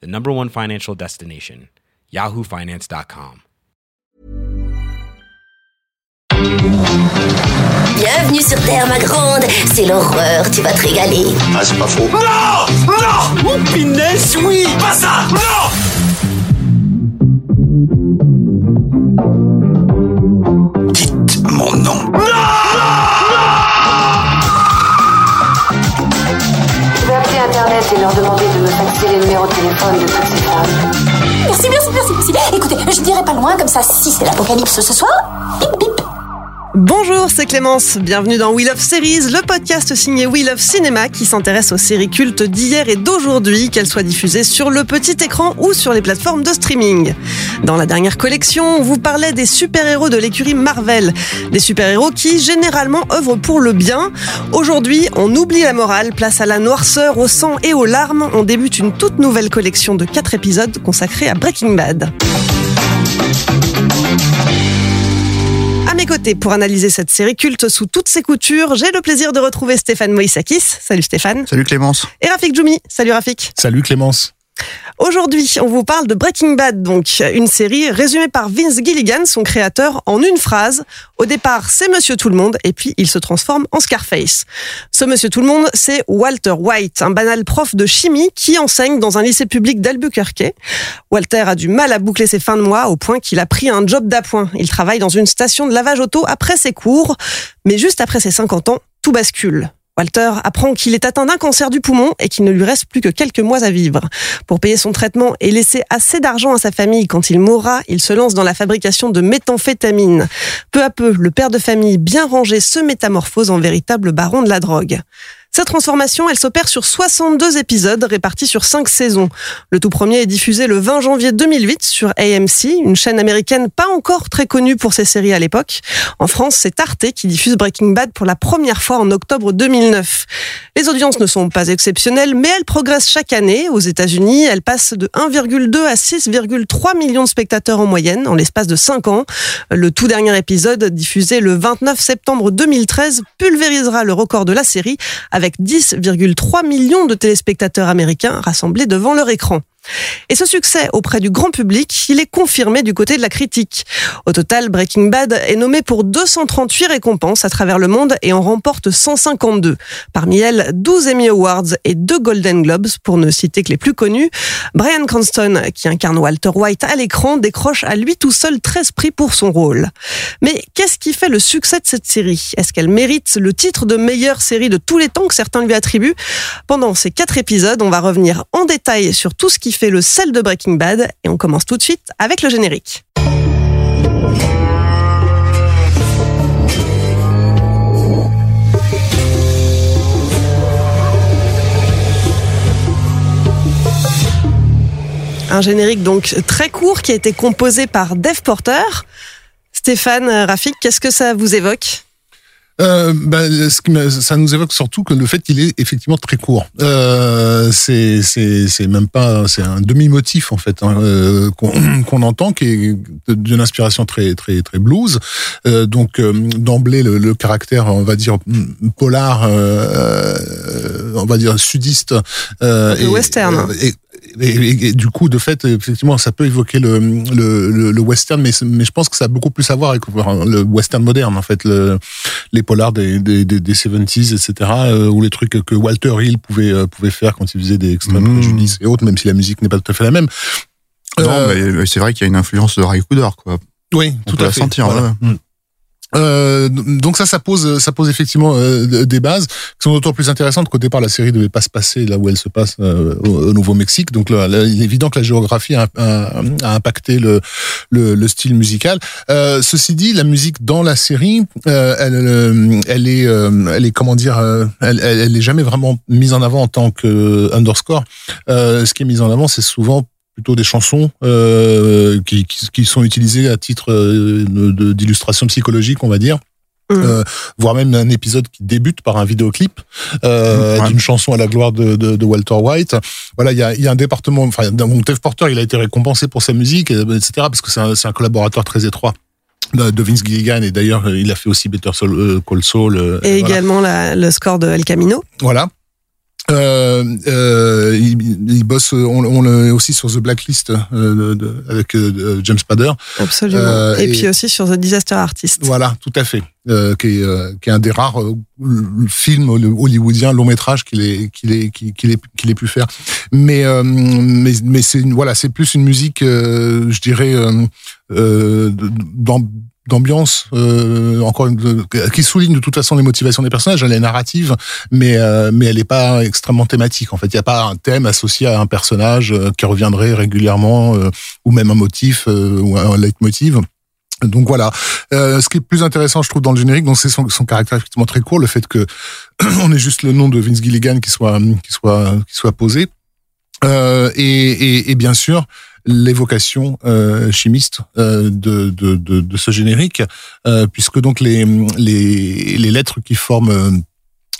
the number one financial destination, yahoofinance.com. Bienvenue sur Terre, ma grande. C'est l'horreur, tu vas te régaler. Ah, c'est pas faux. Non Non Oh, pinesse, oui Pas ça Non Dites mon nom. Les de téléphone de. Merci, merci, merci, merci. Écoutez, je dirai pas loin comme ça. Si c'est l'apocalypse ce soir, bip bip. Bonjour, c'est Clémence. Bienvenue dans We Love Series, le podcast signé We Love Cinéma qui s'intéresse aux séries cultes d'hier et d'aujourd'hui, qu'elles soient diffusées sur le petit écran ou sur les plateformes de streaming. Dans la dernière collection, on vous parlait des super-héros de l'écurie Marvel. Des super-héros qui, généralement, œuvrent pour le bien. Aujourd'hui, on oublie la morale, place à la noirceur, au sang et aux larmes. On débute une toute nouvelle collection de 4 épisodes consacrée à Breaking Bad. Mes côtés, pour analyser cette série culte sous toutes ses coutures, j'ai le plaisir de retrouver Stéphane Moïsakis. Salut Stéphane. Salut Clémence. Et Rafik Djoumi. Salut Rafik. Salut Clémence. Aujourd'hui, on vous parle de Breaking Bad, donc une série résumée par Vince Gilligan, son créateur, en une phrase. Au départ, c'est Monsieur Tout le Monde, et puis il se transforme en Scarface. Ce Monsieur Tout le Monde, c'est Walter White, un banal prof de chimie qui enseigne dans un lycée public d'Albuquerque. Walter a du mal à boucler ses fins de mois au point qu'il a pris un job d'appoint. Il travaille dans une station de lavage auto après ses cours, mais juste après ses 50 ans, tout bascule. Walter apprend qu'il est atteint d'un cancer du poumon et qu'il ne lui reste plus que quelques mois à vivre. Pour payer son traitement et laisser assez d'argent à sa famille quand il mourra, il se lance dans la fabrication de méthamphétamine. Peu à peu, le père de famille bien rangé se métamorphose en véritable baron de la drogue. Cette transformation, elle s'opère sur 62 épisodes répartis sur 5 saisons. Le tout premier est diffusé le 20 janvier 2008 sur AMC, une chaîne américaine pas encore très connue pour ses séries à l'époque. En France, c'est Arte qui diffuse Breaking Bad pour la première fois en octobre 2009. Les audiences ne sont pas exceptionnelles, mais elles progressent chaque année. Aux États-Unis, elles passent de 1,2 à 6,3 millions de spectateurs en moyenne en l'espace de 5 ans. Le tout dernier épisode, diffusé le 29 septembre 2013, pulvérisera le record de la série 10,3 millions de téléspectateurs américains rassemblés devant leur écran. Et ce succès auprès du grand public, il est confirmé du côté de la critique. Au total, Breaking Bad est nommé pour 238 récompenses à travers le monde et en remporte 152. Parmi elles, 12 Emmy Awards et 2 Golden Globes, pour ne citer que les plus connus. Brian Cranston, qui incarne Walter White à l'écran, décroche à lui tout seul 13 prix pour son rôle. Mais qu'est-ce qui fait le succès de cette série? Est-ce qu'elle mérite le titre de meilleure série de tous les temps que certains lui attribuent? Pendant ces quatre épisodes, on va revenir en détail sur tout ce qui fait le sel de Breaking Bad et on commence tout de suite avec le générique. Un générique donc très court qui a été composé par Dave Porter. Stéphane, Rafik, qu'est-ce que ça vous évoque? Euh, bah, ce qui me- ça nous évoque surtout que le fait qu'il est effectivement très court. Euh, c'est c'est c'est même pas c'est un demi motif en fait hein, euh, qu'on entend qui est d'une inspiration très très très blues. Euh, donc euh, d'emblée le, le caractère on va dire polar, on va dire sudiste peu western. et, et, et- et du coup, de fait, effectivement, ça peut évoquer le, le, le, le western, mais, je pense que ça a beaucoup plus à voir avec le western moderne, en fait, le, les polars des, des, des, des 70s, etc., euh, ou les trucs que Walter Hill pouvait, euh, pouvait faire quand il faisait des extrêmes Mmh. préjudices et autres, même si la musique n'est pas tout à fait la même. Non, Euh, mais c'est vrai qu'il y a une influence de Ray Cooder, quoi. oui, On tout peut à la fait. sentir, Voilà. ouais. Mm. Euh, donc ça, ça pose, ça pose effectivement euh, des bases qui sont d'autant plus intéressantes qu'au départ la série devait pas se passer là où elle se passe euh, au, au Nouveau-Mexique. Donc là, il est évident que la géographie a, impacté le, le, le style musical. Euh, ceci dit, la musique dans la série, elle, elle est, elle est comment dire, elle, elle, est jamais vraiment mise en avant en tant que underscore. Ce qui est mis en avant, c'est souvent plutôt des chansons euh, qui, qui, qui sont utilisées à titre euh, de- d'illustration psychologique, on va dire. Mm. Euh, voire même un épisode qui débute par un vidéoclip euh, Ouais. d'une chanson à la gloire de, de, de Walter White. Voilà, il y a, il y a un département. Enfin, donc Dave Porter, il a été récompensé pour sa musique, euh, etc. Parce que c'est un, c'est un collaborateur très étroit de de Vince Gilligan et d'ailleurs euh, il a fait aussi Better Soul, euh, Call Saul. euh, Et voilà. également la- le score de El Camino. Voilà. Euh, euh, il, il bosse on, on le aussi sur The Blacklist euh, de- de- avec euh, James Spader. Absolument. Euh, et, et- puis aussi sur The Disaster Artist. Voilà, tout à fait. Euh, qui, est, euh, qui est un des rares euh, films hollywoodiens long métrage qu'il ait qu'il ait qu'il ait, qu'il ait pu faire. Mais euh, mais mais c'est voilà, c'est plus une musique, euh, je dirais, euh, euh, d'am- d'ambiance euh, encore de- qui souligne de toute façon les motivations des personnages elle est narrative mais euh, mais elle est pas extrêmement thématique en fait. Il y a pas un thème associé à un personnage euh, qui reviendrait régulièrement euh, ou même un motif euh, ou un leitmotiv. Donc voilà. Euh, ce qui est plus intéressant, je trouve, dans le générique, donc c'est son, son caractère effectivement très court, le fait que on ait juste le nom de Vince Gilligan qui soit qui soit qui soit posé, euh, et, et, et bien sûr l'évocation euh, chimiste euh, de, de, de, de ce générique, euh, puisque donc les, les, les lettres qui forment euh,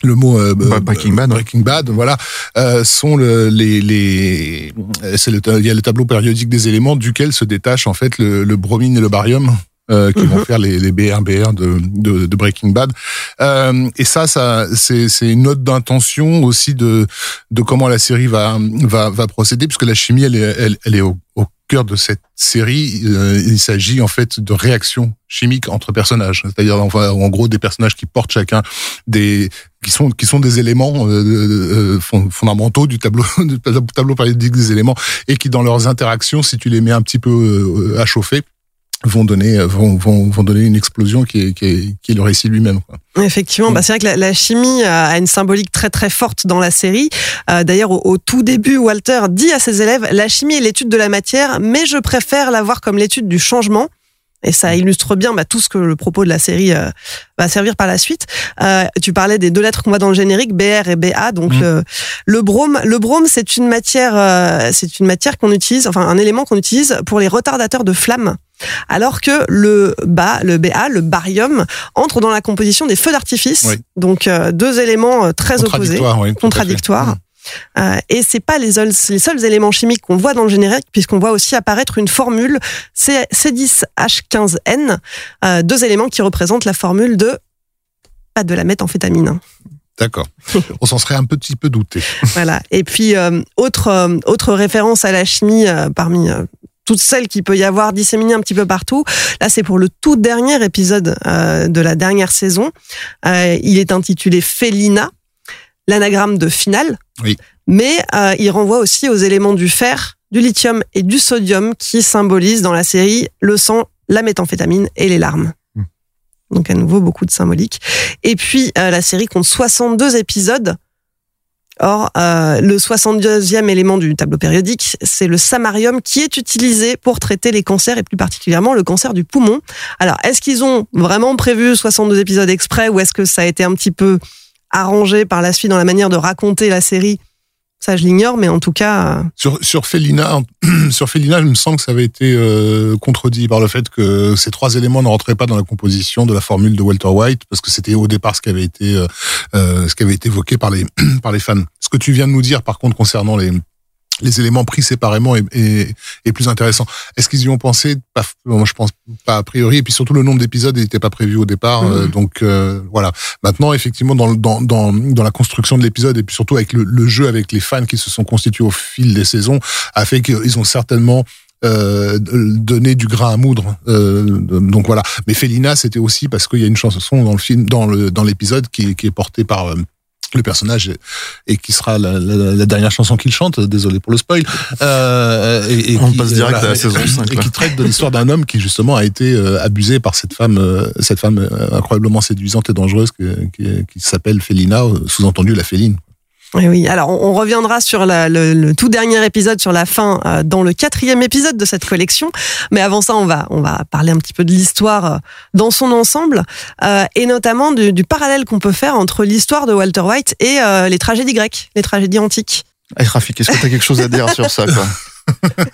le mot euh, Bah, Breaking Bad. Breaking Bad, voilà, euh, sont le, les, les c'est le, il y a le tableau périodique des éléments duquel se détache en fait le, le bromine et le barium. Euh, qui vont faire les, les BR-BR de, de, de Breaking Bad. Euh, et ça, ça c'est c'est une note d'intention aussi de, de comment la série va, va, va procéder, puisque la chimie, elle est, elle, elle est au, au cœur de cette série. Euh, il s'agit en fait de réactions chimiques entre personnages, c'est-à-dire en gros des personnages qui portent chacun des qui sont qui sont des éléments euh, euh, fond- fondamentaux du tableau du tableau périodique des éléments et qui dans leurs interactions, si tu les mets un petit peu euh, à chauffer, vont donner vont, vont, vont donner une explosion qui est qui est, qui est le récit lui-même. quoi. Effectivement, Mm. bah, c'est vrai que la, la chimie euh, a une symbolique très très forte dans la série. Euh, D'ailleurs, au, au tout début, Walter dit à ses élèves la chimie est l'étude de la matière, mais je préfère la voir comme l'étude du changement. Et ça illustre bien bah, tout ce que le propos de la série euh, va servir par la suite. Euh, tu parlais des deux lettres qu'on voit dans le générique, BR et BA. Donc Mm. le, le brome, le brome, c'est une matière, euh, c'est une matière qu'on utilise, enfin un élément qu'on utilise pour les retardateurs de flammes. Alors que le BA, le BA, le barium, entre dans la composition des feux d'artifice. Oui. Donc euh, deux éléments euh, très opposés oui, contradictoires. Euh, et c'est pas les seuls, les seuls éléments chimiques qu'on voit dans le générique, puisqu'on voit aussi apparaître une formule C- C10H15N, euh, deux éléments qui représentent la formule de pas de la méthamphétamine. D'accord. On s'en serait un petit peu douté. Voilà. Et puis euh, autre euh, autre référence à la chimie parmi toutes celles qu'il peut y avoir disséminées un petit peu partout. Là, c'est pour le tout dernier épisode euh, de la dernière saison. Euh, il est intitulé Félina, l'anagramme de finale. Oui. Mais euh, il renvoie aussi aux éléments du fer, du lithium et du sodium qui symbolisent dans la série le sang, la méthamphétamine et les larmes. Hmm. Donc à nouveau beaucoup de symbolique. Et puis euh, la série compte 62 épisodes. Or, euh, le 62e élément du tableau périodique, c'est le samarium qui est utilisé pour traiter les cancers et plus particulièrement le cancer du poumon. Alors, est-ce qu'ils ont vraiment prévu 62 épisodes exprès ou est-ce que ça a été un petit peu arrangé par la suite dans la manière de raconter la série Ça, je l'ignore, mais en tout cas, euh, Sur, sur Félina, sur Félina, il me semble que ça avait été euh, contredit par le fait que ces trois éléments ne rentraient pas dans la composition de la formule de Walter White, parce que c'était au départ ce qui avait été, euh, ce qui avait été évoqué par les, par les fans. Ce que tu viens de nous dire, par contre, concernant les, les éléments pris séparément est, est, est plus intéressant. Est-ce qu'ils y ont pensé? Pas, Moi, je pense pas a priori. Et puis surtout, le nombre d'épisodes n'était pas prévu au départ. Mhm. euh, donc euh, voilà. Maintenant, effectivement, dans, dans, dans, dans la construction de l'épisode et puis surtout avec le, le jeu avec les fans qui se sont constitués au fil des saisons, a fait qu'ils ont certainement euh, donné du grain à moudre. Euh, donc voilà. Mais Félina, c'était aussi parce qu'il y a une chanson dans le film, dans le dans l'épisode qui, qui est portée par euh, le personnage et, qui sera la, la- la dernière chanson qu'il chante. Désolé pour le spoil. Euh, et, et On qui- passe direct à la saison et- 5, Et là. qui traite de l'histoire d'un homme qui justement a été euh, abusé par cette femme, euh, cette femme euh, incroyablement séduisante et dangereuse qui, qui s'appelle Félina, euh, sous-entendu la féline. Oui, oui. Alors, on, on reviendra sur la- le, le tout dernier épisode, sur la fin, euh, dans le quatrième épisode de cette collection. Mais avant ça, on va, on va parler un petit peu de l'histoire euh, dans son ensemble, euh, et notamment du, du parallèle qu'on peut faire entre l'histoire de Walter White et euh, les tragédies grecques, les tragédies antiques. Eh, Rafik, est-ce que tu as quelque chose à dire sur ça quoi?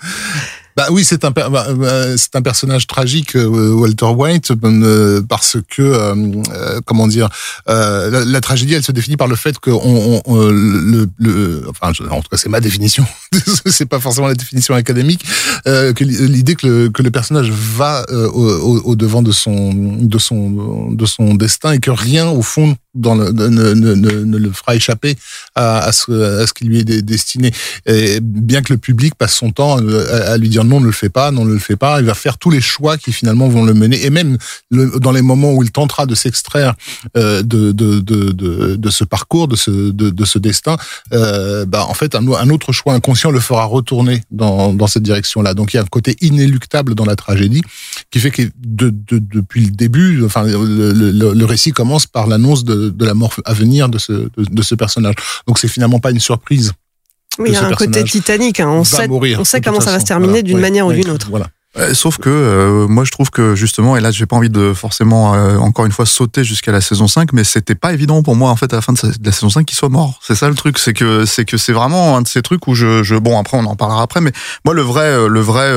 Bah oui, c'est un bah, euh, c'est un personnage tragique, euh, Walter White, euh, parce que euh, comment dire, la, tragédie, elle se définit par le fait que on, le, enfin, en tout cas, c'est ma définition. c'est pas forcément la définition académique. Que l'idée que le, que le personnage va au- au devant de son de son de son destin et que rien au fond dans le, ne, ne, ne, ne le fera échapper à, à ce, à ce qui lui est destiné. Et bien que le public passe son temps à, lui dire non, ne le fais pas, non, ne le fais pas, il va faire tous les choix qui finalement vont le mener. Et même dans les moments où il tentera de s'extraire euh, de, de, de, de, ce parcours, de ce, de, de ce destin, euh, bah, en fait, un, autre choix inconscient le fera retourner dans, dans cette direction-là. Donc il y a un côté inéluctable dans la tragédie qui fait que de, de, depuis le début, enfin, le, le récit commence par l'annonce de, de la mort à venir de ce, de, de ce personnage. Donc c'est finalement pas une surprise. Oui, il y a un côté Titanic. hein. On sait, mourir, on sait comment ça va se terminer Voilà. d'une manière ou d'une autre. Voilà. Euh, Sauf que euh, moi je trouve que justement, et là j'ai pas envie de forcément euh, encore une fois sauter jusqu'à la saison 5, mais c'était pas évident pour moi en fait à la fin de, sa- de la saison 5 qu'il soit mort. C'est ça le truc, c'est que c'est que c'est vraiment un de ces trucs où je, je bon après on en parlera après, mais moi le vrai le vrai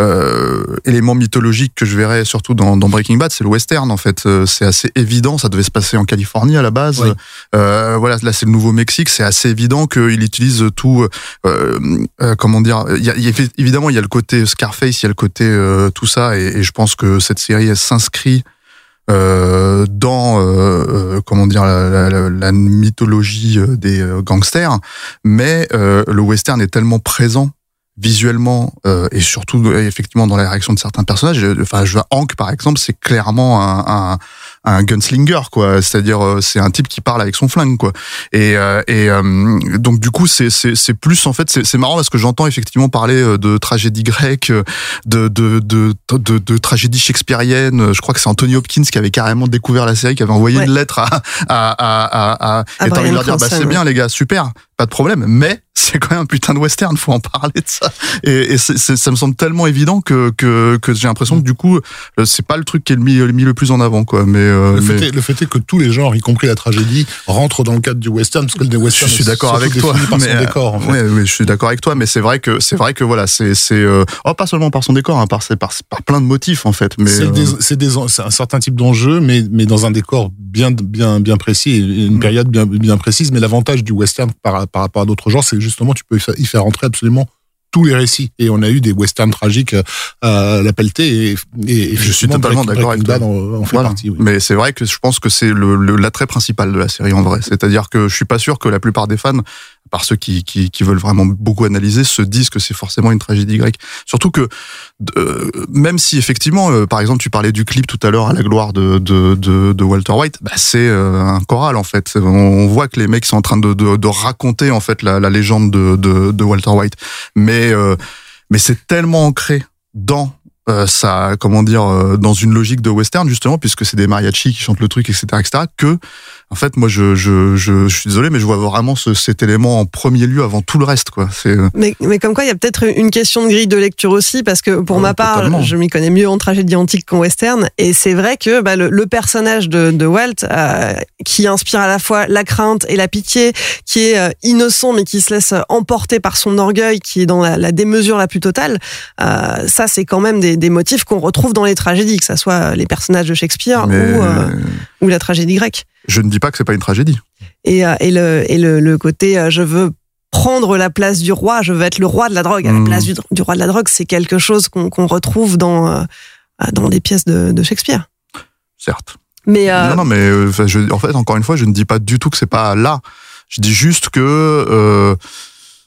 euh, élément mythologique que je verrais surtout dans, dans Breaking Bad, c'est le western en fait. Euh, C'est assez évident, ça devait se passer en Californie à la base. Oui. Euh, voilà, là c'est le Nouveau-Mexique, c'est assez évident qu'il utilise tout. comment dire il y a, il y a- Évidemment, il y a le côté Scarface, il y a le côté tout ça, et, et je pense que cette série elle s'inscrit dans comment dire la, la- la- la mythologie des gangsters, mais le western est tellement présent visuellement euh, et surtout euh, effectivement dans la réaction de certains personnages. Euh, Enfin, je vois Hank par exemple, c'est clairement un, un, un gunslinger quoi. C'est-à-dire euh, c'est un type qui parle avec son flingue quoi. Et, euh, et euh, donc du coup c'est c'est c'est plus en fait c'est c'est marrant parce que j'entends effectivement parler de tragédie grecque, de de de de, de tragédie shakespearienne. Je crois que c'est Anthony Hopkins qui avait carrément découvert la série, qui avait envoyé Ouais. une lettre à à à à, à, À et t'as envie de leur dire bah c'est bien les gars super pas de problème mais c'est quand même un putain de western faut en parler de ça et, et c'est- c'est- ça me semble tellement évident que que, que j'ai l'impression que du coup c'est pas le truc qui est mis, mis le plus en avant quoi mais, euh, Le, mais- fait est, le fait est que tous les genres, y compris la tragédie, rentrent dans le cadre du western, parce que le western je suis d'accord avec toi mais, son euh, décor. En fait. ouais, ouais, je suis d'accord avec toi mais c'est vrai que c'est vrai que voilà c'est euh, oh pas seulement par son décor hein, par, par par plein de motifs en fait mais c'est un certain type d'enjeu, mais, mais dans un décor bien, bien, bien précis une Mm. période bien, bien précise. Mais l'avantage du western par, par rapport à d'autres genres, c'est que justement, tu peux y faire rentrer absolument tous les récits. Et on a eu des westerns tragiques euh, à la pelletée et, et, et Je suis totalement d'accord avec toi. En, en fait Voilà. partie. oui. Mais c'est vrai que je pense que c'est le, le- l'attrait principal de la série en vrai. C'est-à-dire que je suis pas sûr que la plupart des fans, par ceux qui, qui, qui veulent vraiment beaucoup analyser, se disent que c'est forcément une tragédie grecque. Surtout que euh, même si effectivement, euh, par exemple, tu parlais du clip tout à l'heure à la gloire de, de, de, de Walter White, bah, c'est euh, un choral en fait. On, on voit que les mecs sont en train de, de, de raconter en fait la, la légende de, de, de Walter White. Mais euh, mais c'est tellement ancré dans euh, ça, comment dire, euh, dans une logique de western justement, puisque c'est des mariachis qui chantent le truc, etc., etc., que en fait, moi, je, je, je, je suis désolé, mais je vois vraiment ce, cet élément en premier lieu avant tout le reste, quoi. C'est euh, Mais, mais comme quoi, il y a peut-être une question de grille de lecture aussi, parce que pour ma part, totalement. je m'y connais mieux en tragédie antique qu'en western, et c'est vrai que bah, le, le personnage de, de Walt, qui inspire à la fois la crainte et la pitié, qui est innocent mais qui se laisse emporter par son orgueil, qui est dans la, la démesure la plus totale, ça c'est quand même des, des motifs qu'on retrouve dans les tragédies, que ce soit les personnages de Shakespeare ou, euh, ou la tragédie grecque. je ne dis pas que c'est pas une tragédie. Et, euh, et, le, et le, le côté euh, je veux prendre la place du roi, je veux être le roi de la drogue. À la Mm. place du, du roi de la drogue, c'est quelque chose qu'on retrouve dans, euh, dans des pièces de, de Shakespeare. Certes. Mais euh, Non, non, mais euh, je, en fait, encore une fois, je ne dis pas du tout que c'est pas là. Je dis juste que euh,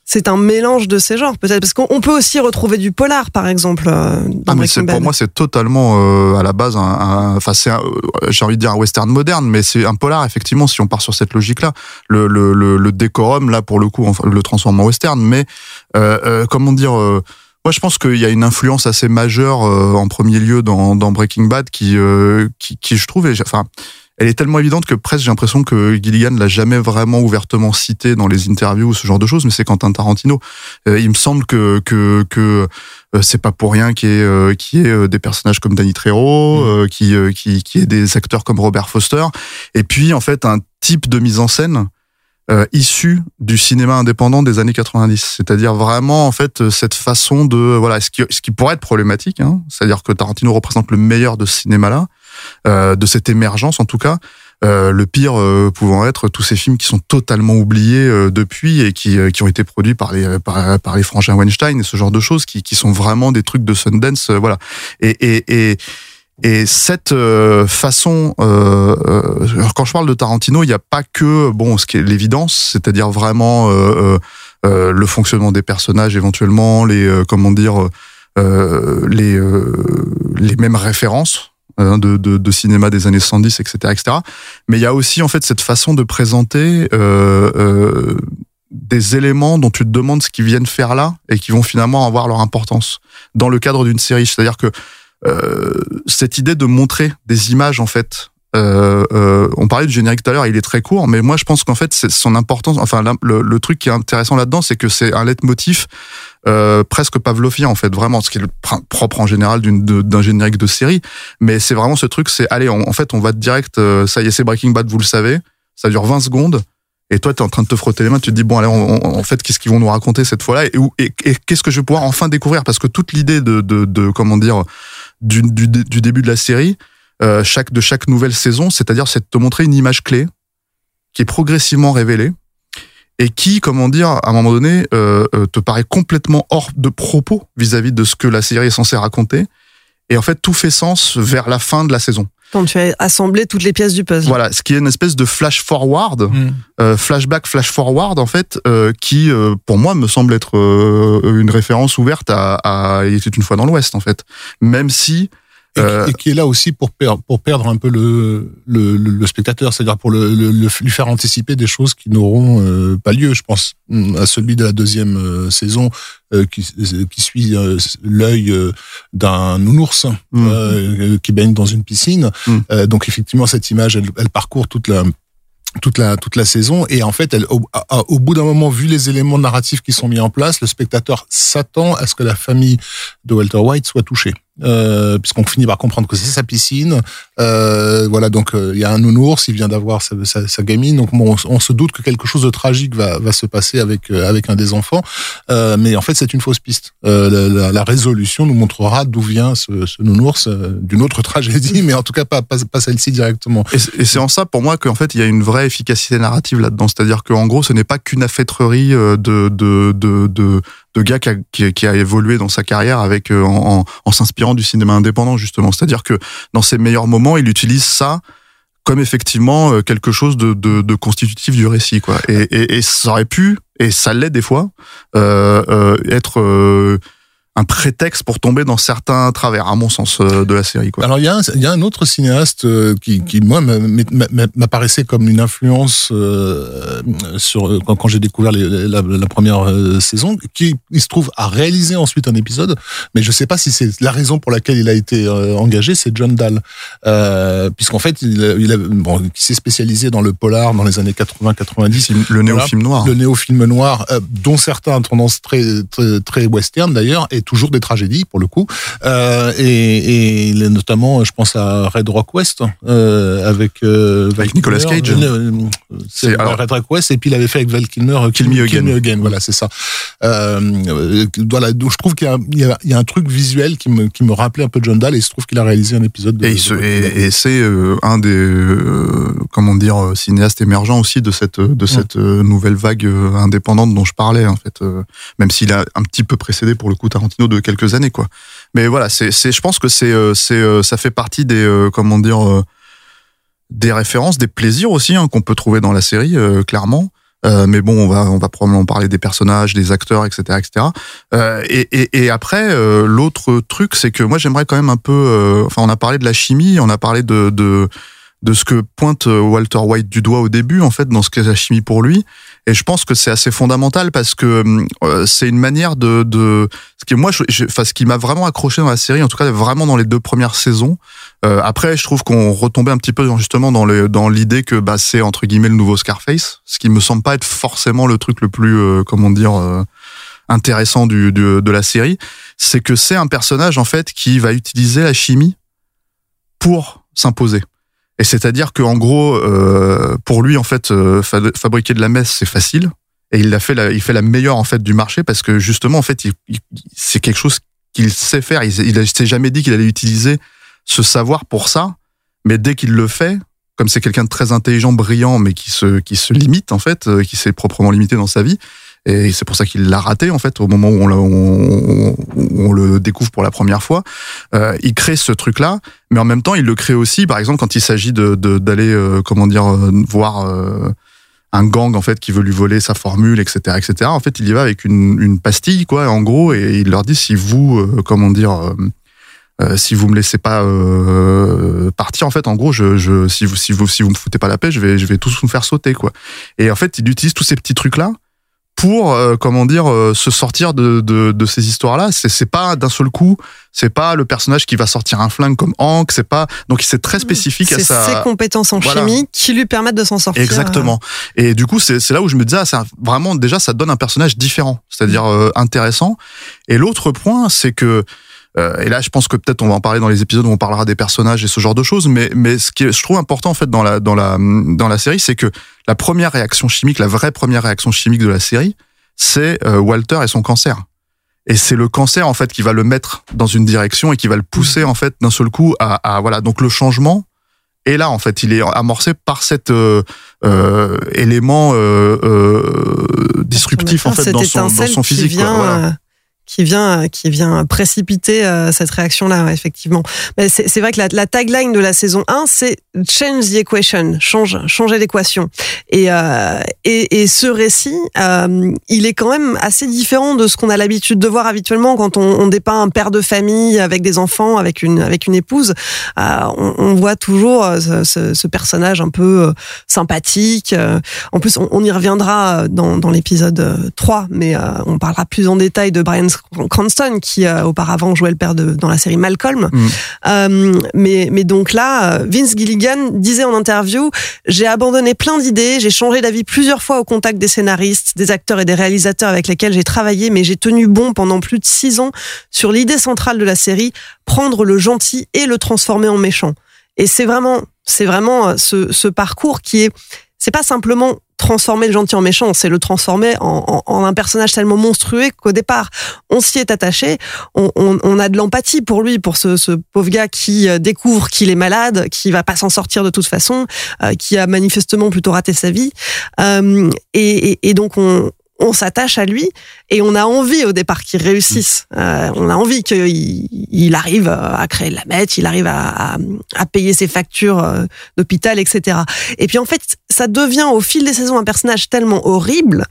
c'est un mélange de ces genres, peut-être. Parce qu'on on peut aussi retrouver du polar, par exemple. euh, dans Ah, mais c'est pour Bad. moi c'est totalement euh, à la base un, enfin c'est un- euh, j'ai envie de dire un western moderne mais c'est un polar effectivement si on part sur cette logique là le le le, le décorum là pour le coup enfin, le transforme en western mais euh, euh, comment dire moi je pense qu'il y a une influence assez majeure euh, en premier lieu dans dans Breaking Bad qui euh, qui, qui je trouve est- enfin elle est tellement évidente que presque j'ai l'impression que Gilligan l'a jamais vraiment ouvertement cité dans les interviews ou ce genre de choses, mais c'est Quentin Tarantino. Euh, il me semble que que que euh, c'est pas pour rien qu'il y ait, euh, y ait euh, des personnages comme Danny Trejo, euh, qui euh, qui qui ait des acteurs comme Robert Foster, et puis en fait un type de mise en scène euh, issu du cinéma indépendant des années 90. C'est-à-dire vraiment en fait cette façon de voilà ce qui, ce qui pourrait être problématique, hein, c'est-à-dire que Tarantino représente le meilleur de ce cinéma-là, euh, de cette émergence en tout cas. Euh, le pire euh, pouvant être tous ces films qui sont totalement oubliés euh, depuis et qui, euh, qui ont été produits par les par, par les frangins Weinstein et ce genre de choses qui, qui sont vraiment des trucs de Sundance, euh, voilà. Et, et, et et cette euh, façon, euh, euh, alors quand je parle de Tarantino, il n'y a pas que bon ce qui est l'évidence, c'est-à-dire vraiment euh, euh, euh, le fonctionnement des personnages éventuellement, les euh, comment dire, euh, les euh, les mêmes références de, de, de cinéma des années 70, etc., etc. Mais il y a aussi en fait cette façon de présenter euh, euh, des éléments dont tu te demandes ce qu'ils viennent faire là et qui vont finalement avoir leur importance dans le cadre d'une série. C'est-à-dire que euh, cette idée de montrer des images en fait. Euh, euh, on parlait du générique tout à l'heure, il est très court, mais moi je pense qu'en fait c'est son importance. Enfin, le, truc qui est intéressant là-dedans, c'est que c'est un leitmotiv euh, presque pavlovien en fait, vraiment, ce qui est le pr- propre en général d'un générique de série. Mais c'est vraiment ce truc, c'est allez, en fait, on va direct. euh, ça y est, c'est Breaking Bad, vous le savez. Ça dure 20 secondes. Et toi, tu es en train de te frotter les mains, tu te dis, bon, allez, en fait, qu'est-ce qu'ils vont nous raconter cette fois-là? Et, qu'est-ce que je vais pouvoir enfin découvrir? Parce que toute l'idée de, de, de, comment dire, du, du début de la série, euh, chaque, de chaque nouvelle saison, c'est-à-dire c'est de te montrer une image clé qui est progressivement révélée et qui, comment dire, à un moment donné, euh, euh, te paraît complètement hors de propos vis-à-vis de ce que la série est censée raconter. Et en fait, tout fait sens vers la fin de la saison. Quand tu as assemblé toutes les pièces du puzzle. Voilà, ce qui est une espèce de flash forward, euh, flashback, flash forward, en fait, euh, qui, euh, pour moi, me semble être euh, une référence ouverte à, à Il était une fois dans l'Ouest, en fait. Même si Et, qui- Euh, et qui est là aussi pour perdre, pour perdre un peu le, le, le- spectateur, c'est-à-dire pour le, le- le- lui faire anticiper des choses qui n'auront euh, pas lieu. Je pense mm, à celui de la deuxième euh, saison euh, qui, qui suit l'œil d'un nounours Mm. euh, qui baigne dans une piscine. Euh, donc effectivement, cette image, elle, elle parcourt toute la toute la toute la saison et en fait elle, au bout d'un moment vu les éléments narratifs qui sont mis en place le spectateur s'attend à ce que la famille de Walter White soit touchée euh, puisqu'on finit par comprendre que c'est sa piscine. Euh, voilà donc euh, il y a un nounours il vient d'avoir sa, gamine. Donc bon, on, se doute que quelque chose de tragique va se passer avec euh, avec un des enfants. Euh, mais en fait c'est une fausse piste. La, la, résolution nous montrera d'où vient ce, nounours d'une autre tragédie mais en tout cas pas celle-ci directement. Et c'est- en ça, pour moi, qu'en fait, il y a une vraie efficacité narrative là-dedans. C'est-à-dire qu'en gros, ce n'est pas qu'une affaîtrerie de, de gars qui a, qui, qui a évolué dans sa carrière avec, euh, en, en, en s'inspirant du cinéma indépendant, justement. C'est-à-dire que dans ses meilleurs moments, il utilise ça comme effectivement euh, quelque chose de, de, de constitutif du récit, quoi. Et, et, et ça aurait pu, et ça l'est des fois, euh, euh, être euh, un prétexte pour tomber dans certains travers, à mon sens, euh, de la série, quoi. Alors il y, a un, il y a un autre cinéaste euh, qui, qui moi m'a- m'a- m'apparaissait comme une influence euh, sur quand, quand j'ai découvert les- la, la première euh, saison, qui il se trouve a réalisé ensuite un épisode, mais je sais pas si c'est la raison pour laquelle il a été euh, engagé, c'est John Dahl, euh, puisqu'en fait il, il bon, qui s'est spécialisé dans le polar dans les années 80-90, Le néo-film noir. le néo-film noir, euh, dont certains ont tendance très, très, très western d'ailleurs, et toujours des tragédies pour le coup. Euh, et, et notamment, je pense à Red Rock West, euh, avec, euh, Val Avec Nicolas. Cage. C'est alors- Red Rock West, et puis il avait fait avec Val Kilmer Kill Me Again. voilà, c'est ça. Voilà, donc je trouve qu'il y, a- y y un truc visuel qui me, qui me rappelait un peu John Dahl, et il se trouve qu'il a réalisé un épisode de. Et, et, et c'est un des comment dire cinéastes émergents aussi de cette de cette nouvelle vague indépendante dont je parlais en fait même s'il a un petit peu précédé pour le coup Tarantino de quelques années quoi mais voilà c'est je pense que c'est euh, c'est euh, ça fait partie des euh, comment dire des références des plaisirs aussi hein, qu'on peut trouver dans la série clairement mais bon, on va on va probablement parler des personnages, des acteurs, etc., etc. Et, et, après, l'autre truc, c'est que moi j'aimerais quand même un peu. enfin, on a parlé de la chimie, on a parlé de de de ce que pointe Walter White du doigt au début, en fait, dans ce qu'est la chimie pour lui. Et je pense que c'est assez fondamental parce que euh, c'est une manière de, de ce qui moi, je, enfin, ce qui m'a vraiment accroché dans la série, en tout cas vraiment dans les deux premières saisons. Euh, après, je trouve qu'on retombait un petit peu justement dans le dans l'idée que bah, c'est entre guillemets le nouveau Scarface, ce qui me semble pas être forcément le truc le plus euh, comment dire euh, intéressant du, du- de la série, c'est que c'est un personnage en fait qui va utiliser la chimie pour s'imposer. Et c'est-à-dire que en gros, euh, pour lui en fait, euh, fa- fabriquer de la messe c'est facile. Et il l'a fait, la, il fait la meilleure en fait du marché parce que justement en fait, il- il- c'est quelque chose qu'il sait faire. Il, il s'est jamais dit qu'il allait utiliser ce savoir pour ça, mais dès qu'il le fait, comme c'est quelqu'un de très intelligent, brillant, mais qui se qui se limite en fait, euh, qui s'est proprement limité dans sa vie, et c'est pour ça qu'il l'a raté en fait au moment où on, le découvre pour la première fois. Euh, il crée ce truc-là, mais en même temps, il le crée aussi, par exemple, quand il s'agit de de- d'aller, euh, comment dire, euh, voir euh, un gang en fait qui veut lui voler sa formule, etc., etc. En fait, il y va avec une, une pastille, quoi, en gros, et il leur dit si vous, euh, comment dire. euh, euh, si vous me laissez pas euh, partir, en fait, en gros, je, je, si vous, si vous, si vous me foutez pas la paix, je vais, je vais tous vous faire sauter, quoi. Et en fait, il utilise tous ces petits trucs là pour, euh, comment dire, euh, se sortir de, de, de ces histoires-là. C'est, c'est pas d'un seul coup, c'est pas le personnage qui va sortir un flingue comme Hank, c'est pas. Donc, c'est très spécifique à C'est sa. ses compétences en Voilà. chimie qui lui permettent de s'en sortir. Exactement. Et du coup, c'est c'est là où je me disais, ah, ça, vraiment, déjà, ça donne un personnage différent, c'est-à-dire euh, intéressant. Et l'autre point, c'est que, euh, et là, je pense que peut-être on va en parler dans les épisodes où on parlera des personnages et ce genre de choses, mais, mais ce qui est, je trouve important, en fait, dans la, dans la, dans la série, c'est que la première réaction chimique, la vraie première réaction chimique de la série, c'est euh, Walter et son cancer. Et c'est le cancer, en fait, qui va le mettre dans une direction et qui va le pousser, en fait, d'un seul coup à, à, voilà. Donc, le changement, et là, en fait, il est amorcé par cet euh, euh, élément euh, euh, disruptif en fait Cette dans son, dans son physique. Vient, voilà. Euh, qui vient, qui vient précipiter euh, cette réaction-là, effectivement. Mais c'est vrai que la, la tagline de la saison 1, c'est Change the equation, change, changer l'équation. Et, euh, et, et ce récit, euh, il est quand même assez différent de ce qu'on a l'habitude de voir habituellement quand on, on dépeint un père de famille avec des enfants, avec une, avec une épouse. Euh, on, on voit toujours euh, ce, ce- ce personnage un peu euh, sympathique. euh, en plus, on, on y reviendra dans, dans l'épisode euh, 3, mais euh, on parlera plus en détail de Brian Cranston, qui euh, auparavant jouait le père de, dans la série Malcolm. Mm. Euh, mais, mais donc là, euh, Vince Gilligan disait en interview, j'ai abandonné plein d'idées, j'ai changé d'avis plusieurs fois au contact des scénaristes, des acteurs et des réalisateurs avec lesquels j'ai travaillé, mais j'ai tenu bon pendant plus de six ans sur l'idée centrale de la série, prendre le gentil et le transformer en méchant. Et c'est vraiment, c'est vraiment ce, ce parcours qui est, c'est pas simplement transformer le gentil en méchant, c'est le transformer en, un personnage tellement monstrueux qu'au départ, on s'y est attaché, on, a de l'empathie pour lui, pour ce, pauvre gars qui euh, découvre qu'il est malade, qui va pas s'en sortir de toute façon, euh, qui a manifestement plutôt raté sa vie. Euh, et donc, on, on s'attache à lui et on a envie au départ qu'il réussisse. Euh, on a envie qu'il il arrive à créer de la mette, il arrive à, à, à payer ses factures euh, d'hôpital, etc. Et puis en fait, ça devient au fil des saisons un personnage tellement horrible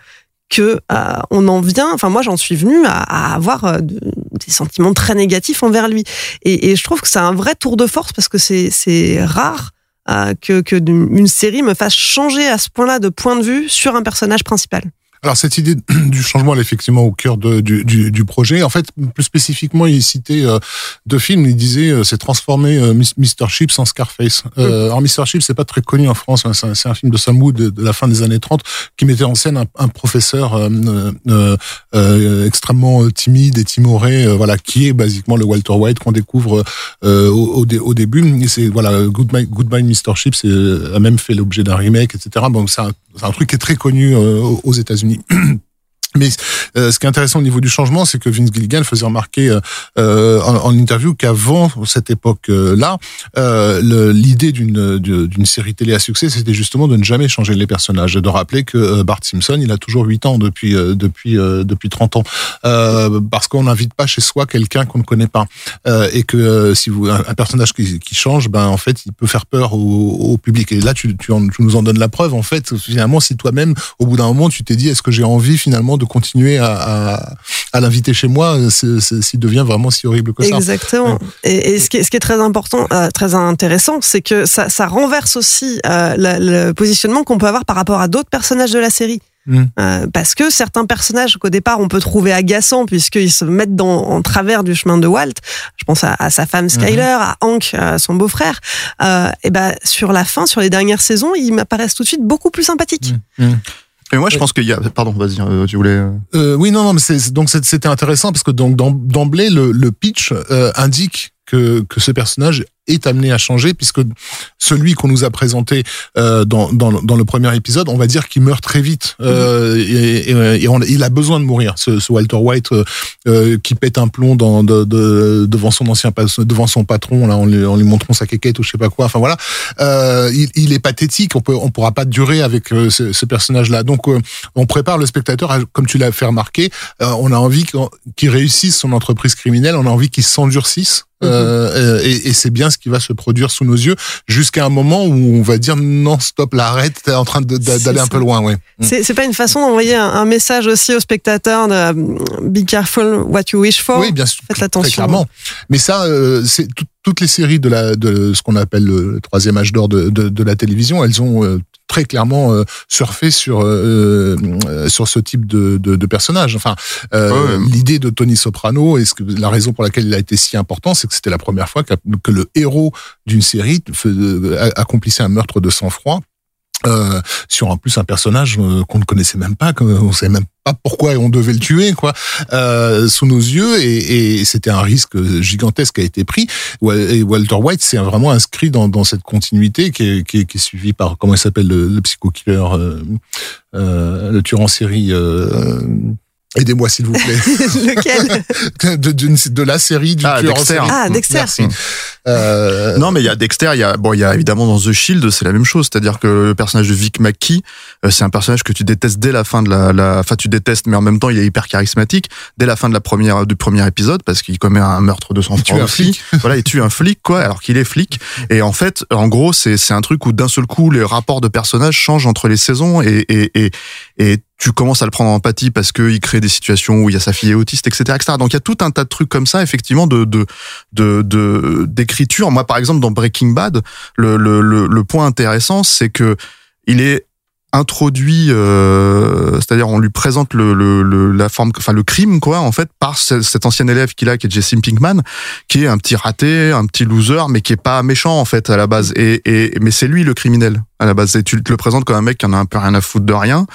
que euh, on en vient. Enfin, moi, j'en suis venue à, à avoir euh, de- des sentiments très négatifs envers lui. Et, et je trouve que c'est un vrai tour de force parce que c'est rare. euh, que, que une série me fasse changer à ce point-là de point de vue sur un personnage principal. Alors cette idée du changement, elle est effectivement au cœur de, du, du, du projet. En fait, plus spécifiquement, il citait euh, deux films. Il disait euh, c'est transformer euh, Mr. Chips en Scarface. Euh, alors Mr. Chips, c'est pas très connu en France. hein. C'est un, film de Sam Wood de, de la fin des années 30 qui mettait en scène un, un professeur euh, euh, euh, extrêmement timide et timoré, voilà, qui est basiquement le Walter White qu'on découvre au, au, dé- au début. C'est voilà, Goodbye, Goodbye Mr. Chips a même fait l'objet d'un remake, etc. Bon, c'est un, truc qui est très connu aux aux États-Unis. Mais euh, ce qui est intéressant au niveau du changement, c'est que Vince Gilligan faisait remarquer euh, euh, en, en interview qu'avant cette époque-là, euh, l'idée d'une d'une série télé à succès, c'était justement de ne jamais changer les personnages, de rappeler que euh, Bart Simpson, il a toujours 8 ans depuis euh, depuis depuis 30 ans, parce qu'on n'invite pas chez soi quelqu'un qu'on ne connaît pas, et que si vous un, personnage qui, qui change, ben en fait, il peut faire peur au, au public. Et là, tu, tu, nous en donnes la preuve. En fait, finalement, si toi-même, au bout d'un moment, tu t'es dit, est-ce que j'ai envie finalement continuer à, à, à l'inviter chez moi, c'est- s'il devient vraiment si horrible que ça. Exactement. Et, et ce, qui est, ce qui est très important, euh, très intéressant, c'est que ça, ça renverse aussi euh, le positionnement qu'on peut avoir par rapport à d'autres personnages de la série. Mm. Euh, parce que certains personnages qu'au départ on peut trouver agaçants puisqu'ils se mettent dans, en travers du chemin de Walt, je pense à, à sa femme Skyler, à Hank, à son beau-frère, euh, et ben sur la fin, sur les dernières saisons, ils m'apparaissent tout de suite beaucoup plus sympathiques. Mais moi, je pense qu'il y a. Pardon, vas-y, euh, tu voulais. euh, Euh, oui, non, non, mais c'est, donc c'était intéressant parce que donc d'em- d'emblée le, le pitch euh, indique que, que ce personnage est amené à changer puisque celui qu'on nous a présenté euh, dans, dans, dans le premier épisode, on va dire qu'il meurt très vite euh, et, et- et on- il a besoin de mourir. Ce, ce Walter White euh, euh, qui pète un plomb dans, de, de- devant son ancien devant son patron là en lui, en lui montrant sa quéquette ou je sais pas quoi. Enfin voilà, euh, il, il est pathétique. On peut on pourra pas durer avec euh, ce, ce personnage là. Donc euh, on prépare le spectateur, à- comme tu l'as fait remarquer, euh, on a envie qu'il réussisse son entreprise criminelle, on a envie qu'il s'endurcisse. Euh, et, et c'est bien ce qui va se produire sous nos yeux jusqu'à un moment où on va dire non stop là arrête t'es en train d'aller un peu loin ouais. C'est c'est pas une façon d'envoyer un, un message aussi aux spectateurs de euh, be careful what you wish for. oui bien sûr Faites très attention. clairement. Mais ça euh, c'est tout- toutes les séries de la de ce qu'on appelle le troisième âge d'or de, de, de la télévision elles ont euh, très clairement euh, surfé sur euh, euh, sur ce type de, de, de personnage. Enfin, euh, Ouais. l'idée de Tony Soprano et ce que, la raison pour laquelle il a été si important, c'est que c'était la première fois que, que le héros d'une série accomplissait un meurtre de sang-froid. Euh, sur en plus un personnage euh, qu'on ne connaissait même pas, qu'on savait même pas pourquoi on devait le tuer, quoi, euh, sous nos yeux, et, et c'était un risque gigantesque qui a été pris. Et Walter White s'est vraiment inscrit dans, dans cette continuité qui est, qui est, qui est suivie par comment il s'appelle le, le psycho-killer, euh, euh, le tueur en série. Aidez-moi s'il vous plaît. Lequel de, de la série du Ah, tueur Dexter. en série. Ah, Dexter. Merci. Euh, Non, mais il y a Dexter, il y a bon, il y a évidemment dans The Shield, c'est la même chose, c'est-à-dire que le personnage de Vic McKee, euh, c'est un personnage que tu détestes dès la fin de la, la, enfin tu détestes, mais en même temps il est hyper charismatique dès la fin de la première du premier épisode parce qu'il commet un meurtre de Il tue sang-froid un aussi. flic. voilà, il tue un flic quoi, alors qu'il est flic. Et en fait, en gros, c'est c'est un truc où d'un seul coup les rapports de personnages changent entre les saisons et et et, et tu commences à le prendre en empathie parce qu'il crée des situations où il y a sa fille autiste, etc., etc. Donc il y a tout un tas de trucs comme ça, effectivement, de d'écriture. Moi, par exemple, dans Breaking Bad, le, le point intéressant, c'est que il est introduit, euh, c'est-à-dire on lui présente le, le, le- la forme, enfin le crime quoi, en fait, par ce- cet ancien élève qu'il a, qui est Jesse Pinkman, qui est un petit raté, un petit loser, mais qui est pas méchant en fait à la base. Et, et mais c'est lui le criminel à la base. Et tu te le présentes comme un mec qui en a un peu rien à foutre de rien,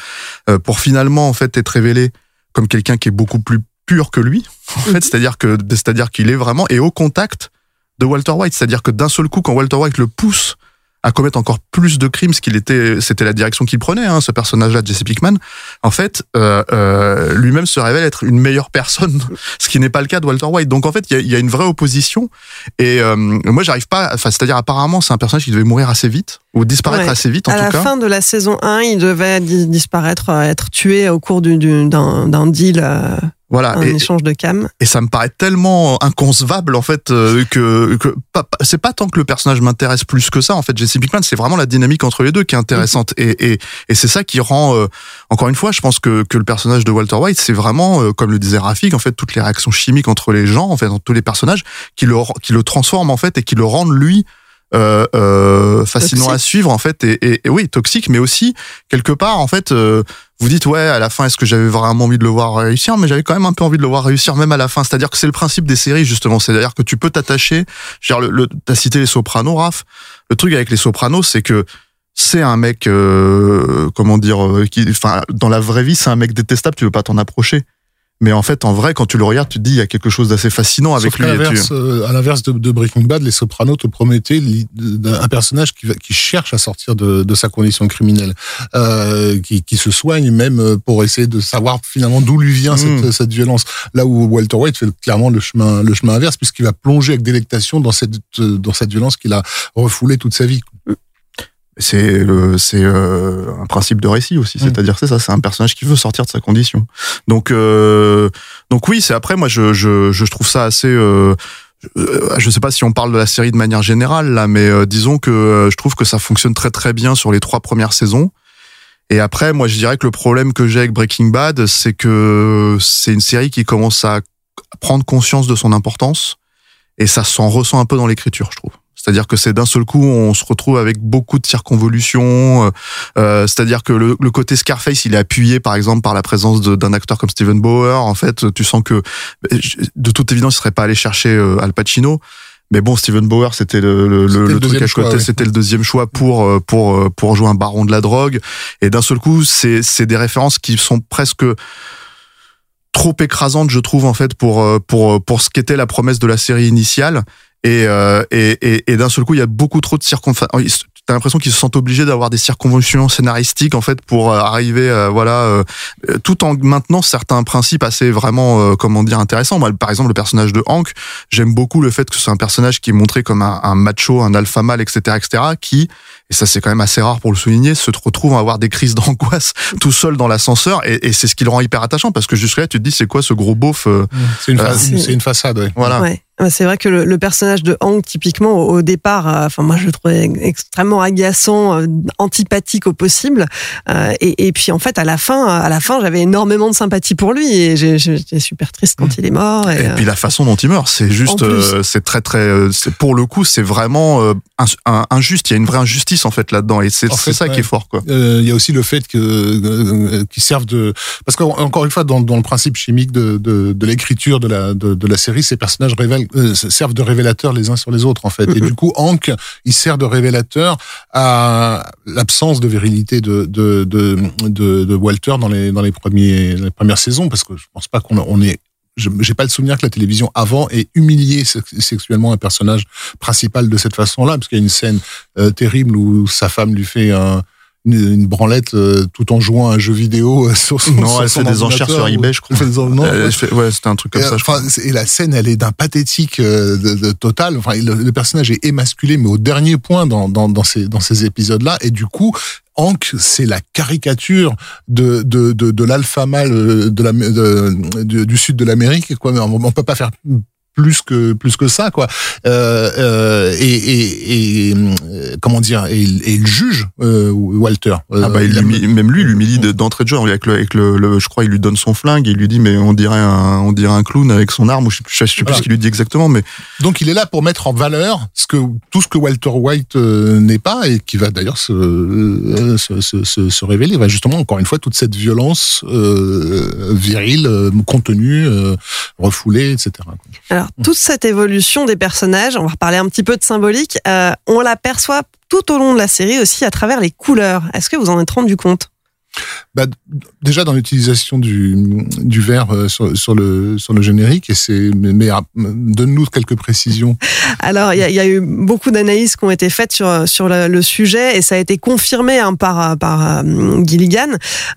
euh, pour finalement en fait être révélé comme quelqu'un qui est beaucoup plus pur que lui. En fait, c'est-à-dire que c'est-à-dire qu'il est vraiment et au contact de Walter White, c'est-à-dire que d'un seul coup, quand Walter White le pousse à commettre encore plus de crimes, ce qu'il était, c'était la direction qu'il prenait, hein, ce personnage-là, Jesse Pinkman. En fait, euh, euh, lui-même se révèle être une meilleure personne, ce qui n'est pas le cas de Walter White. Donc en fait, il y y a une vraie opposition. Et euh, moi, j'arrive pas. Enfin, c'est-à-dire apparemment, c'est un personnage qui devait mourir assez vite ou disparaître Ouais. assez vite en à tout la cas. fin de la saison 1, il devait di- disparaître, euh, être tué au cours du- du- d'un d'un deal, euh, Voilà. un Et, échange de cam. et ça me paraît tellement inconcevable en fait euh, que, que c'est pas tant que le personnage m'intéresse plus que ça en fait Jesse Pinkman c'est vraiment la dynamique entre les deux qui est intéressante et, et, et c'est ça qui rend euh, encore une fois je pense que, que le personnage de Walter White c'est vraiment euh, comme le disait Rafik en fait toutes les réactions chimiques entre les gens en fait entre tous les personnages qui le qui le transforment en fait et qui le rendent lui fascinant Toxique. à suivre en fait et, et, et oui toxique mais aussi quelque part en fait euh, vous dites ouais à la fin est-ce que j'avais vraiment envie de le voir réussir? Mais j'avais quand même un peu envie de le voir réussir même à la fin. C'est-à-dire que c'est le principe des séries justement. C'est-à-dire que tu peux t'attacher dire, le, le, t'as cité les Sopranos Raph. Le truc avec les Sopranos c'est que c'est un mec euh, comment dire euh, qui enfin dans la vraie vie c'est un mec détestable tu veux pas t'en approcher mais en fait en vrai quand tu le regardes tu te dis il y a quelque chose d'assez fascinant avec Sauf lui tu- euh, à l'inverse de, de Breaking Bad, les Sopranos te promettaient un personnage qui, cherche à sortir de, de sa condition criminelle, euh, qui, qui se soigne même euh, pour essayer de savoir finalement d'où lui vient Mm. cette, cette violence. Là où Walter White fait clairement le chemin, le chemin inverse, puisqu'il va plonger avec délectation dans cette, dans cette violence qu'il a refoulée toute sa vie. C'est c'est euh, un principe de récit aussi. Mm. c'est-à-dire c'est ça c'est un personnage qui veut sortir de sa condition. Donc euh, donc oui c'est après moi je je je trouve ça assez euh, euh, je sais pas si on parle de la série de manière générale là mais euh, disons que euh, je trouve que ça fonctionne très très bien sur les trois premières saisons. Et après moi je dirais que le problème que j'ai avec Breaking Bad c'est que c'est une série qui commence à prendre conscience de son importance et ça s'en ressent un peu dans l'écriture je trouve c'est-à-dire que c'est d'un seul coup, on se retrouve avec beaucoup de circonvolutions. euh, euh, c'est-à-dire que le, le côté Scarface, il est appuyé, par exemple, par la présence d'un acteur comme Steven Bauer. En fait, tu sens que, de toute évidence, il serait pas allé chercher euh, Al Pacino. Mais bon, Steven Bauer, c'était le, le, le, truc deuxième à choix, côté, oui. c'était le deuxième choix pour euh, pour pour jouer un baron de la drogue. Et d'un seul coup, c'est c'est des références qui sont presque trop écrasantes, je trouve, en fait, pour pour pour ce qu'était la promesse de la série initiale. Et, euh, et, et, et d'un seul coup, il y a beaucoup trop de circonstances. T'as l'impression qu'ils se sentent obligés d'avoir des circonventions scénaristiques en fait pour euh, arriver, euh, voilà, euh, tout en maintenant certains principes assez vraiment, euh, comment dire, intéressants. Moi, par exemple, le personnage de Hank, j'aime beaucoup le fait que c'est un personnage qui est montré comme un, un macho, un alpha mâle, etc., etc., qui et ça c'est quand même assez rare pour le souligner, se retrouve à avoir des crises d'angoisse tout seul dans l'ascenseur, et, et c'est ce qui le rend hyper attachant parce que jusque-là tu te dis c'est quoi ce gros beauf euh, C'est une, Euh, une façade, ouais. Voilà. Ouais. Ouais, C'est vrai que le, le personnage de Hank, typiquement, au, au départ, euh, enfin moi je le trouvais extrêmement agaçant, euh, antipathique au possible. Euh, et, et puis en fait, à la fin, à la fin, j'avais énormément de sympathie pour lui et j'ai- j'ai- j'étais super triste quand il est mort. Et, Et euh, puis la façon dont il meurt, c'est juste, euh, c'est très très, euh, c'est pour le coup, c'est vraiment euh, un- un- injuste. Il y a une vraie injustice en fait là-dedans, et c'est ça ouais. qui est fort quoi. Euh, Il y a aussi le fait que euh, qu'ils servent de parce qu'encore une fois dans, dans le principe chimique de, de, de l'écriture de la de, de la série ces personnages révèlent euh, servent de révélateurs les uns sur les autres en fait. Et du coup Hank il sert de révélateur à l'absence de virilité de de, de de de Walter dans les dans les premiers les premières saisons parce que je pense pas qu'on on est j'ai pas le souvenir que la télévision avant ait humilié sex- sexuellement un personnage principal de cette façon-là parce qu'il y a une scène euh, terrible où sa femme lui fait un une, branlette euh, tout en jouant à un jeu vidéo euh, sur son Non, elle fait des enchères sur eBay, je crois. Non, Euh, ouais, c'était un truc comme et, ça. je crois. et la scène, elle est d'un pathétique euh, de, de total. Enfin, le, le personnage est émasculé, mais au dernier point dans, dans, dans ces, dans ces épisodes-là. Et du coup, Hank, c'est la caricature de, de, de, de l'alpha mâle de la, de- du, du sud de l'Amérique. Quoi, on, on peut pas faire plus que plus que ça quoi euh, euh, et, et, et euh, comment dire et, il- et il juge euh, Walter Ah bah, il Euh, l'humilie- même lui, il l'humilie de- d'entrée de jeu avec le, avec le, le- je crois, il lui donne son flingue, et il lui dit, mais on dirait un, on dirait un clown avec son arme, ou je sais plus, je sais plus Voilà. ce qu'il lui dit exactement, mais Donc il est là pour mettre en valeur ce que tout ce que Walter White euh, n'est pas et qui va d'ailleurs se, euh, se, se, se, se révéler. Il va justement encore une fois toute cette violence euh, virile, euh, contenue, euh, refoulée, etc. Alors, toute cette évolution des personnages, on va reparler un petit peu de symbolique, euh, on l'aperçoit tout au long de la série aussi à travers les couleurs. Est-ce que vous en êtes rendu compte? Bah, déjà dans l'utilisation du, du vert euh, sur, sur le sur le générique et c'est mais, mais, ah, donne-nous quelques précisions. Alors, il y, a- il y a eu beaucoup d'analyses qui ont été faites sur, sur le, le sujet et ça a été confirmé hein, par, par euh, Gilligan.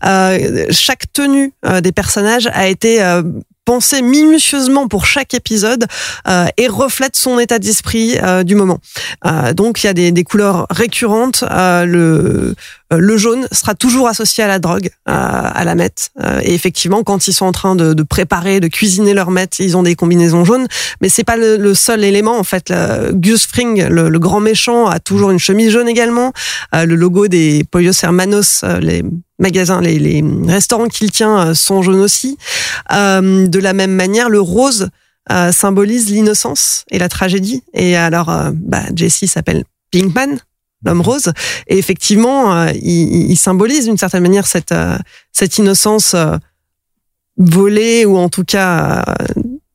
Euh, chaque tenue euh, des personnages a été euh, pensée minutieusement pour chaque épisode euh, et reflète son état d'esprit euh, du moment. Euh, donc, il y a des, des couleurs récurrentes. Le, le jaune sera toujours associé à la drogue, euh, à la meth. Euh, et effectivement, quand ils sont en train de, de préparer, de cuisiner leur meth, ils ont des combinaisons jaunes. Mais c'est pas le, le seul élément en fait. Gus Fring, le, le grand méchant, a toujours une chemise jaune également. Euh, le logo des Pollos Hermanos, euh, les magasins, les, les restaurants qu'il tient euh, sont jaunes aussi. Euh, de la même manière, le rose euh, symbolise l'innocence et la tragédie. Et alors, euh, bah, Jesse s'appelle Pinkman, l'homme rose, et effectivement, euh, il, il symbolise d'une certaine manière cette euh, cette innocence euh, volée ou en tout cas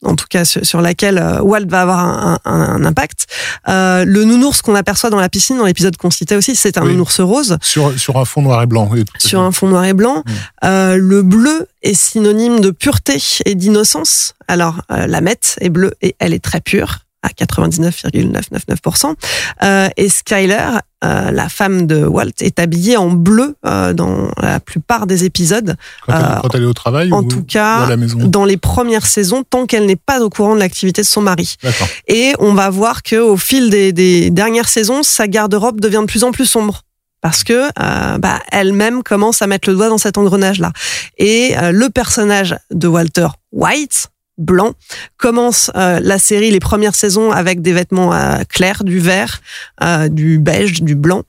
en tout cas sur, laquelle Walt va avoir un, un- un impact. Euh, le nounours qu'on aperçoit dans la piscine, dans l'épisode qu'on citait aussi, c'est un Oui. nounours rose Sur sur un fond noir et blanc. oui, sur un fond noir et blanc. Mm. Euh, le bleu est synonyme de pureté et d'innocence. Alors, euh, la mette est bleue et elle est très pure à 99,999%. Euh, et Skyler, euh, la femme de Walt, est habillée en bleu euh, dans la plupart des épisodes. Quand, elle, euh, quand elle est au travail en ou, tout ou cas, à la maison. Dans les premières saisons, tant qu'elle n'est pas au courant de l'activité de son mari. Et on va voir que au fil des, des dernières saisons, sa garde-robe devient de plus en plus sombre. Parce que euh, bah, elle-même commence à mettre le doigt dans cet engrenage-là. Et euh, le personnage de Walter White, blanc, commence euh, la série, les premières saisons, avec des vêtements euh, clairs, du vert, euh, du beige, du blanc,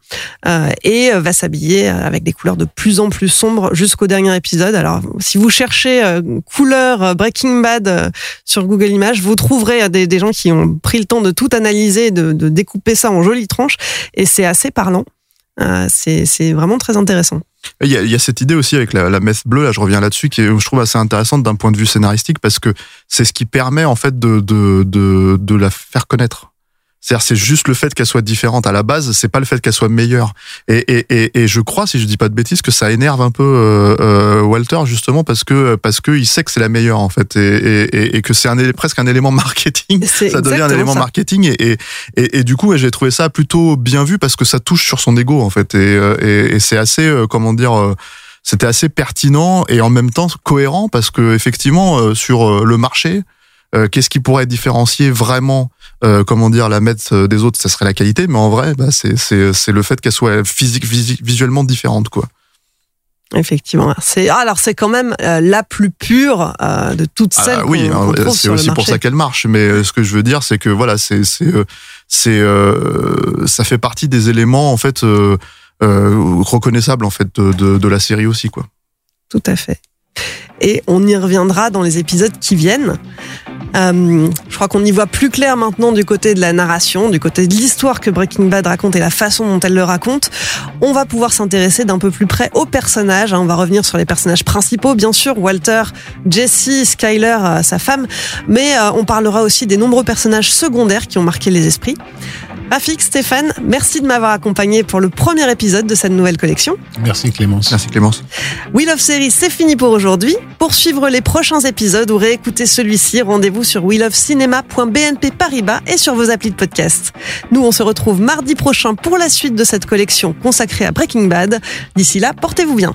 euh, et euh, va s'habiller euh, avec des couleurs de plus en plus sombres jusqu'au dernier épisode. Alors, si vous cherchez couleur Breaking Bad sur Google Images, vous trouverez des, des gens qui ont pris le temps de tout analyser, de, de découper ça en jolies tranches, et c'est assez parlant. C'est vraiment très intéressant. Il y, a, il y a cette idée aussi avec la, la messe bleue, là je reviens là-dessus, qui est, je trouve assez intéressante d'un point de vue scénaristique parce que c'est ce qui permet en fait de, de, de, de la faire connaître. C'est-à-dire, c'est juste le fait qu'elle soit différente à la base, c'est pas le fait qu'elle soit meilleure. Et, et, et, et je crois, si je dis pas de bêtises, que ça énerve un peu euh, euh, Walter justement parce que parce que il sait que c'est la meilleure en fait, et, et, et que c'est un presque un élément marketing. Ça devient un élément ça. marketing et, et, du coup, j'ai trouvé ça plutôt bien vu parce que ça touche sur son ego en fait, et, euh, et, et c'est assez, euh, comment dire. euh, c'était assez pertinent et en même temps cohérent parce que effectivement euh, sur le marché euh, qu'est-ce qui pourrait différencier vraiment euh, comment dire la mettre euh, des autres? Ça serait la qualité mais en vrai bah, c'est c'est c'est le fait qu'elle soit physique visi- visuellement différente quoi Effectivement. C'est ah, alors c'est quand même euh, la plus pure euh, de toutes Ah, celles oui qu'on hein, qu'on trouve c'est sur le aussi pour ça qu'elle marche mais euh, ce que je veux dire c'est que voilà c'est c'est c'est ça fait partie des éléments en fait reconnaissables en fait de, de, de la série aussi quoi Tout à fait. Et on y reviendra dans les épisodes qui viennent. Euh, je crois qu'on y voit plus clair maintenant du côté de la narration, du côté de l'histoire que Breaking Bad raconte et la façon dont elle le raconte. On va pouvoir s'intéresser d'un peu plus près aux personnages. hein. On va revenir sur les personnages principaux, bien sûr, Walter, Jesse, Skyler, euh, sa femme, mais euh, on parlera aussi des nombreux personnages secondaires qui ont marqué les esprits. Rafik, Stéphane, merci de m'avoir accompagné pour le premier épisode de cette nouvelle collection. Merci Clémence. merci Clémence Wheel of Series, c'est fini pour aujourd'hui. Pour suivre les prochains épisodes ou réécouter celui-ci, rendez-vous sur wheelofcinema.bnp Paribas et sur vos applis de podcast. Nous, on se retrouve mardi prochain pour la suite de cette collection consacrée à Breaking Bad. D'ici là, portez-vous bien.